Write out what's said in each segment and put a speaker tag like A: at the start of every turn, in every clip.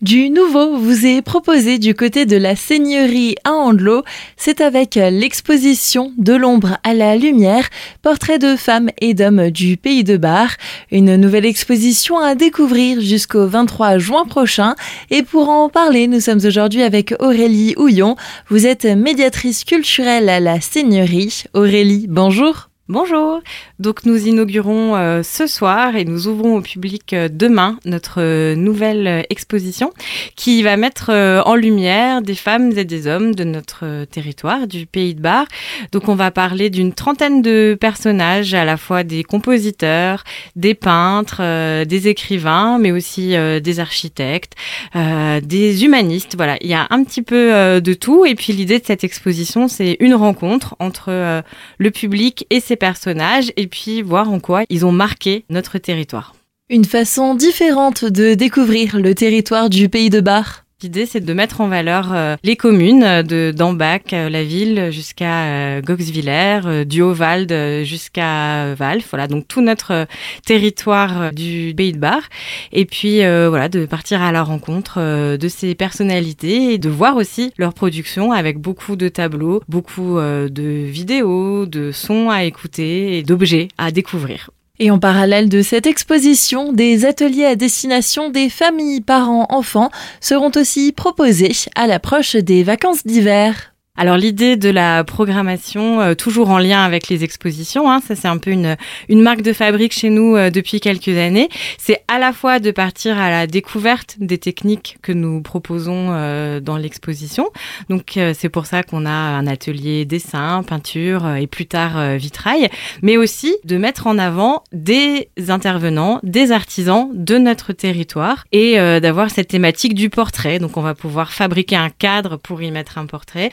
A: Du nouveau vous est proposé du côté de la Seigneurie à Andelot. C'est avec l'exposition De l'ombre à la lumière, portrait de femmes et d'hommes du pays de Bar. Une nouvelle exposition à découvrir jusqu'au 23 juin prochain. Et pour en parler, nous sommes aujourd'hui avec Aurélie Houillon. Vous êtes médiatrice culturelle à la Seigneurie. Aurélie, bonjour.
B: Bonjour. Donc nous inaugurons euh, ce soir et nous ouvrons au public euh, demain notre euh, nouvelle exposition qui va mettre en lumière des femmes et des hommes de notre territoire, du pays de Bar. Donc on va parler d'une trentaine de personnages, à la fois des compositeurs, des peintres, des écrivains, mais aussi des architectes, des humanistes. Voilà, il y a un petit peu de tout. Et puis l'idée de cette exposition, c'est une rencontre entre le public et ses personnages et puis voir en quoi ils ont marqué notre territoire.
A: Une façon différente de découvrir le territoire du pays de Bar.
B: L'idée, c'est de mettre en valeur euh, les communes euh, de d'Ambach, euh, la ville, jusqu'à Goxwiller, du Haut-Vald jusqu'à Valf. Voilà, donc tout notre territoire du Pays de Bar. Et puis, voilà, de partir à la rencontre de ces personnalités et de voir aussi leur production avec beaucoup de tableaux, beaucoup de vidéos, de sons à écouter et d'objets à découvrir.
A: Et en parallèle de cette exposition, des ateliers à destination des familles, parents, enfants seront aussi proposés à l'approche des vacances d'hiver.
B: Alors l'idée de la programmation, euh, toujours en lien avec les expositions, hein, ça c'est un peu une, une marque de fabrique chez nous euh, depuis quelques années, c'est à la fois de partir à la découverte des techniques que nous proposons euh, dans l'exposition. Donc c'est pour ça qu'on a un atelier dessin, peinture et plus tard vitrail, mais aussi de mettre en avant des intervenants, des artisans de notre territoire et d'avoir cette thématique du portrait. Donc on va pouvoir fabriquer un cadre pour y mettre un portrait,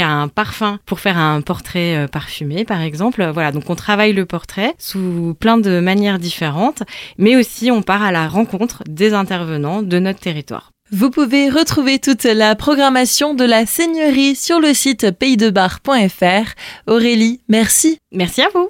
B: un parfum pour faire un portrait euh, parfumé, par exemple. Voilà, donc on travaille le portrait sous plein de manières différentes, mais aussi on part à la rencontre des intervenants de notre territoire.
A: Vous pouvez retrouver toute la programmation de la Seigneurie sur le site paysdebar.fr. Aurélie, merci.
B: Merci à vous.